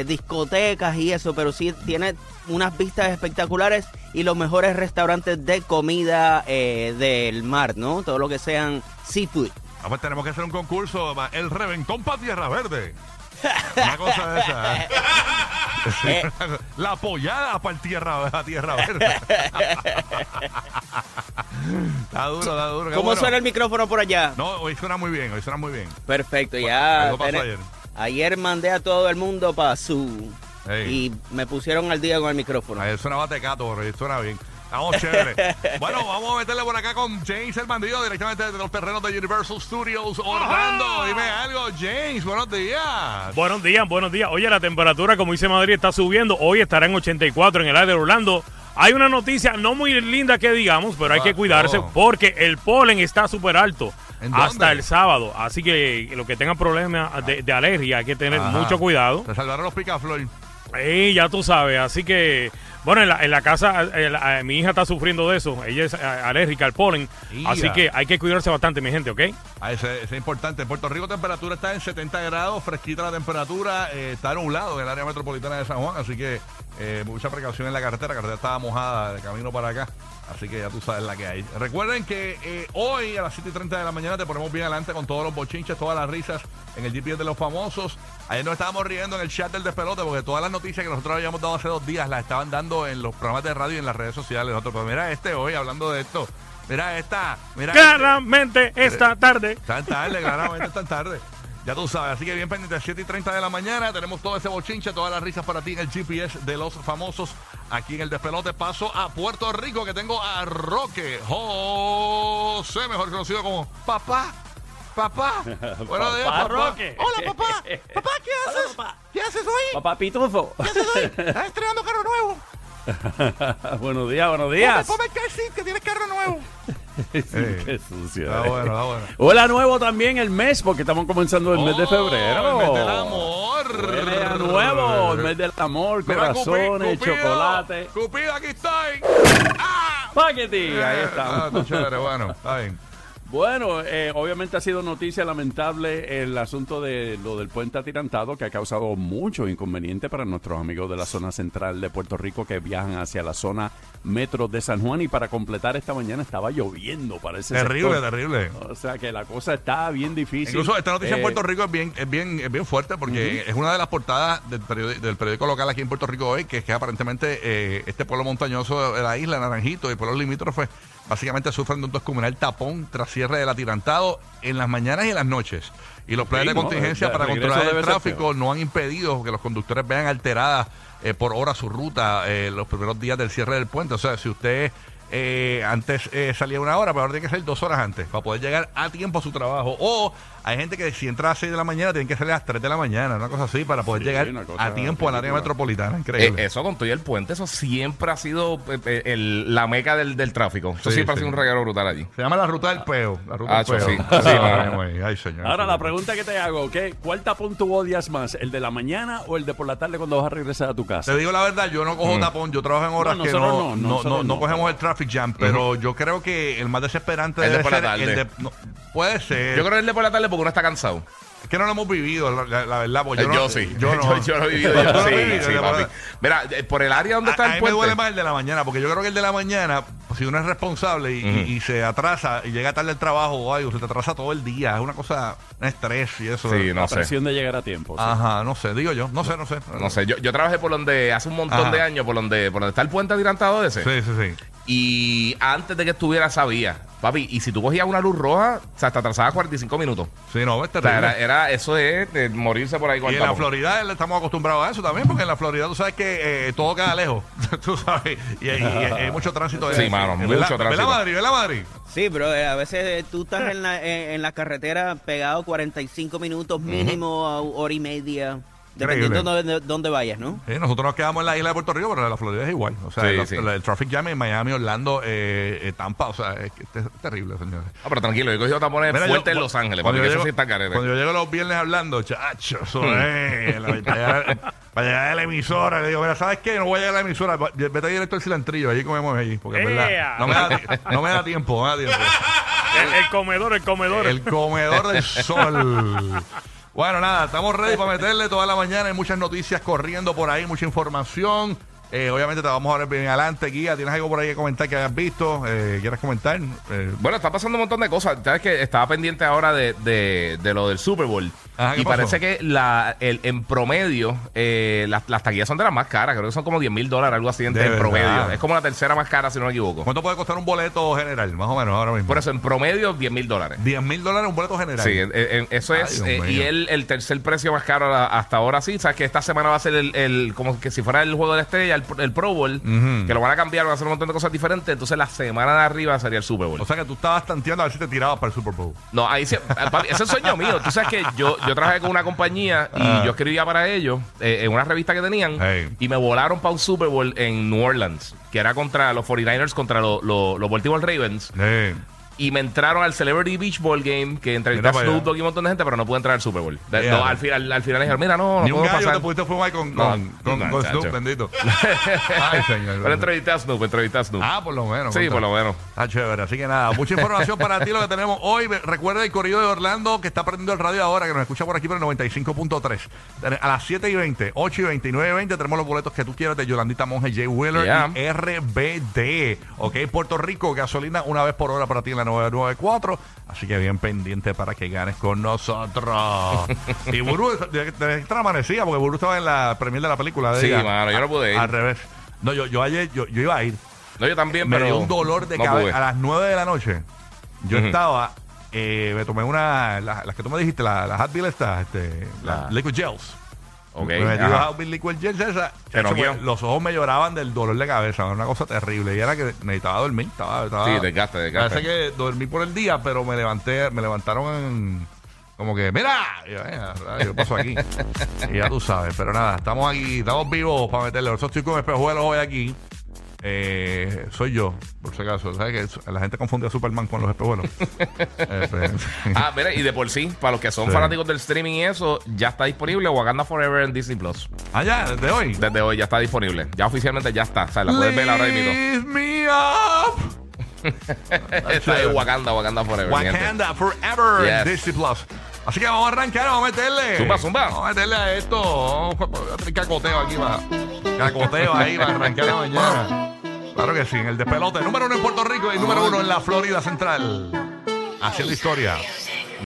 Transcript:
eh, discotecas y eso, pero sí tiene unas vistas espectaculares y los mejores restaurantes de comida eh, del mar, ¿no? Todo lo que sean seafood. Ah, pues tenemos que hacer un concurso, el reventón para Tierra Verde. Una cosa de esa. ¿eh? Eh. La apoyada para Tierra, pa' tierra Verde. está duro, está duro. ¿Cómo bueno. suena el micrófono por allá? No, hoy suena muy bien, hoy suena muy bien. Perfecto, ya. Algo pasó ayer. Ayer mandé a todo el mundo para su... Y me pusieron al día con el micrófono. Ahí suena batecato, pero suena bien. Estamos chévere. bueno, vamos a meterle por acá con James el bandido directamente de los terrenos de Universal Studios Orlando. Dime algo, James, buenos días. Buenos días, buenos días. Oye, la temperatura, como dice Madrid, está subiendo. Hoy estará en 84 en el área de Orlando. Hay una noticia no muy linda que digamos, pero hay que cuidarse oh. porque el polen está súper alto ¿En hasta el sábado. Así que los que tengan problemas de, de alergia hay que tener Ajá. mucho cuidado. Te salvaron los picaflor. Y ya tú sabes, así que, bueno, en la, en la casa eh, la- mi hija está sufriendo de eso. Ella es eh, alérgica al polen. Ia. Así que hay que cuidarse bastante, mi gente, ¿ok? Ah, ese es importante. En Puerto Rico temperatura está en 70 grados, fresquita la temperatura, eh, está nublado en el área metropolitana de San Juan, así que eh, mucha precaución en la carretera. La carretera estaba mojada de camino para acá, así que ya tú sabes la que hay. Recuerden que eh, hoy a las 7 y 30 de la mañana te ponemos bien adelante con todos los bochinches, todas las risas en el GPS de los famosos. Ayer nos estábamos riendo en el chat del despelote porque todas las noticias que nosotros habíamos dado hace dos días las estaban dando en los programas de radio y en las redes sociales. Nosotros, pues mira este hoy hablando de esto. Mira esta, mira este. Claramente esta tarde. Tan tarde, claramente tan tarde. Ya tú sabes, así que bien pendiente, 7 y 30 de la mañana, tenemos todo ese bochinche, todas las risas para ti en el GPS de los famosos aquí en el despelote. Paso a Puerto Rico, que tengo a Roque José, mejor conocido como Papá. Papá. Buenos días, papá. Roque. Hola, papá. Papá, ¿qué haces? ¿Qué haces hoy? Papá Pitufo. ¿Qué haces hoy? Estás estrenando carro nuevo. buenos días, buenos días. Ponme el car seat, que tienes carro nuevo. Sí, qué sucio. Está eh. bueno, está bueno. Hola nuevo también el mes, porque estamos comenzando el mes de febrero. Oh, el mes del amor. A nuevo, el mes del amor, Mira, corazones, Cupi- Cupido, chocolate. Cupido, aquí estoy. ¡Ah! Paqueti, ahí Ah, está. está chévere, bueno, está bien. Bueno, eh, obviamente ha sido noticia lamentable el asunto de lo del puente atirantado que ha causado mucho inconveniente para nuestros amigos de la zona central de Puerto Rico que viajan hacia la zona metro de San Juan y para completar esta mañana estaba lloviendo para ese Terrible, sector. terrible. O sea que la cosa está bien difícil. Incluso esta noticia en Eh, Puerto Rico es bien, es bien, es bien fuerte porque es una de las portadas del periódico, del periódico local aquí en Puerto Rico hoy, que es que aparentemente eh, este pueblo montañoso de la isla, Naranjito y pueblos limítrofes, básicamente sufren de un descomunal tapón tras cierre del atirantado en las mañanas y en las noches. Y los planes Sí, de contingencia de para controlar el tráfico no han impedido que los conductores vean alteradas eh, por hora su ruta eh, los primeros días del cierre del puente. O sea, si usted eh, antes eh, salía una hora, pero ahora tiene que salir dos horas antes para poder llegar a tiempo a su trabajo. O hay gente que si entra a las 6 de la mañana, tienen que salir a las 3 de la mañana, una cosa así, para poder Sí, llegar a tiempo al área metropolitana. Eh, Increíble. eso con todo y el puente, eso siempre ha sido eh, eh, el- la meca del, del tráfico. Eso Sí, siempre sí. ha sido un regalo brutal allí. Se llama la ruta del peo. La ruta Ah, del peo. sí. Ay, señor. Ahora la pregunta que te hago, ¿qué? ¿cuál tapón tú odias más? ¿El de la mañana o el de por la tarde cuando vas a regresar a tu casa? Te digo la verdad, yo no cojo tapón, yo trabajo en horas No, que no, no, no, nosotros no- no no. cogemos el traffic jam, pero yo creo que el más desesperante El de debe por la ser el tarde. de... no, puede ser. Yo creo que el de por la tarde porque uno está cansado. Es que no lo hemos vivido, la, la- la verdad. porque Eh, yo, yo, no, sí. Yo no. yo, yo lo he vivido. ¿Tú yo, lo has sí, vivido? sí, Yo- papi. Mira, eh, por el área donde A, está a el mí me puente. duele más el de la mañana, porque yo creo que el de la mañana, pues, si uno es responsable y, y- y se atrasa y llega tarde al trabajo o algo, se te atrasa todo el día. Es una cosa, un estrés y eso. Sí, La no sé. presión de llegar a tiempo. sí. Ajá, no sé, digo yo. No sé, no sé. No sé, yo, yo trabajé por donde, hace un montón Ajá. de años, por donde, por donde está el puente atirantado ese. Sí, sí, sí. Y antes de que estuviera sabía, papi, y si tú cogías una luz roja, o sea, te atrasaba 45 minutos. Sí, no, es O sea, terrible. era, era- eso es de morirse por ahí con Y el en la. Florida estamos acostumbrados a eso también, porque en la Florida tú sabes que eh, todo queda lejos. tú sabes. Y, hay- y hay- hay mucho tránsito. Sí, mano, mucho ¿Verdad, tránsito. Madrid? ¿Verdad, Madrid? Sí, pero eh, a veces eh, tú estás en la, en, en la carretera pegado 45 minutos mínimo, a hora y media, dependiendo de dónde, vayas, ¿no? Sí, nosotros nos quedamos en la isla de Puerto Rico, pero en la Florida es igual. O sea, Sí, sí. el traffic jam en Miami, Orlando, eh, eh, Tampa, o sea, es, que es terrible, señores. Ah, pero tranquilo, yo he cogido tapones Mira, fuertes yo- en Los Ángeles, cuando porque yo eso sí llego- está carete. Cuando yo llego los viernes hablando, chacho, eso es. la- para, llegar, para llegar a la emisora, le digo, mira, ¿sabes qué? No voy a llegar a la emisora, vete directo al cilantrillo, allí comemos allí, porque es verdad. No me, da, ti- no me da tiempo, no me da tiempo. El, el comedor, el comedor. El comedor del sol. Bueno, nada, estamos ready para meterle toda la mañana. Hay muchas noticias corriendo por ahí, mucha información. Eh, obviamente te vamos a ver bien adelante, Guía. ¿Tienes algo por ahí que comentar que hayas visto? Eh, ¿Quieres comentar? Eh, Bueno, está pasando un montón de cosas. Sabes que estaba pendiente ahora de, de- de lo del Super Bowl. Ajá, ¿qué y pasó? parece que la, el, en promedio eh, las, las taquillas son de las más caras. Creo que son como 10 mil dólares, algo así en, verdad. promedio. Es como la tercera más cara, si no me equivoco. ¿Cuánto puede costar un boleto general? Más o menos ahora mismo. Por eso, en promedio, 10 mil dólares. 10 mil dólares un boleto general. Sí, en- en- eso Ay, es. Eh, y el, el tercer precio más caro hasta ahora sí. Sabes que esta semana va a ser el, el- como que si fuera el juego de la estrella, el, el Pro Bowl, que lo van a cambiar, van a hacer un montón de cosas diferentes. Entonces la semana de arriba sería el Super Bowl. O sea que tú estabas tanteando a ver si te tirabas para el Super Bowl. No, ahí sí, eh, ese es el sueño mío. Tú sabes que yo, yo trabajé con una compañía y Ah. yo escribía para ellos eh, en una revista que tenían Hey. y me volaron para un Super Bowl en New Orleans, que era contra los 49ers, contra lo- lo- los Baltimore Ravens. Y me entraron al Celebrity Beach Ball Game, que entrevisté a Snoop. Dogg y un montón de gente, pero no pude entrar al Super Bowl. De- Yeah. no, al, final, al final dijeron, mira, no, no Ni un puedo gallo pasar. te pudiste fumar con, No, con, no, con. Snoop, bendito. Ay, señor. Pero entrevisté a Snoop, entrevisté a Snoop. Ah, por lo menos. sí, por lo menos. Está chévere. Así que nada, mucha información para ti lo que tenemos hoy. Recuerda el corrido de Orlando que está prendiendo el radio ahora, que nos escucha por aquí por el 95.3. Ten- A las 7 y 20, 8 y 20 y 9 y 20 tenemos los boletos que tú quieras de Yolandita Monge, Jay Wheeler Yeah. y RBD. Ok, Puerto Rico, gasolina una vez por hora para ti en la 994. Así que bien pendiente para que ganes con nosotros. y Buru, de, de extra amanecía, porque Buru estaba en la premier de la película. De Sí, ella. mano, yo no pude ir. Al revés. No, yo, yo ayer, yo, yo iba a ir No, yo también, me pero. dio un dolor de no cabeza a las 9 de la noche. Yo Ujú. estaba, eh, me tomé una, la- las que tú me dijiste, la- las Advil estas, este, La- las Liquid Gels. Ok, me metí ajá. Liquid chacho, noqueó. pues, los ojos me lloraban del dolor de cabeza, era una cosa terrible. Y era que necesitaba dormir, estaba, estaba Sí, desgaste, desgaste. Parece que dormí por el día, pero me levanté, me levantaron en, como que, mira, y yo, "Eh, ¿qué pasó aquí? y ya tú sabes, pero nada, estamos aquí, estamos vivos para meterle. Por eso estoy con espejuelos hoy aquí. Eh, soy yo, por si acaso. ¿Sabes que la gente confunde a Superman con los espejuelos? Eh, pues, Ah, mira, y de por sí, para los que son Sí. fanáticos del streaming y eso, ya está disponible Wakanda Forever en Disney Plus. ah, ya, desde hoy. Desde hoy ya está disponible. Ya oficialmente ya está. O sea, la puedes ver ahora mismo. Me up. Está en Wakanda, Wakanda Forever. Wakanda Forever en Yes. Disney Plus. Así que vamos a arrancar, vamos a meterle. Zumba, zumba. Vamos a meterle a esto. Vamos a tener cacoteo aquí para. Cacoteo ahí para arrancar la mañana. Claro que sí, en el despelote. Número uno en Puerto Rico y número uno en la Florida Central. Haciendo historia.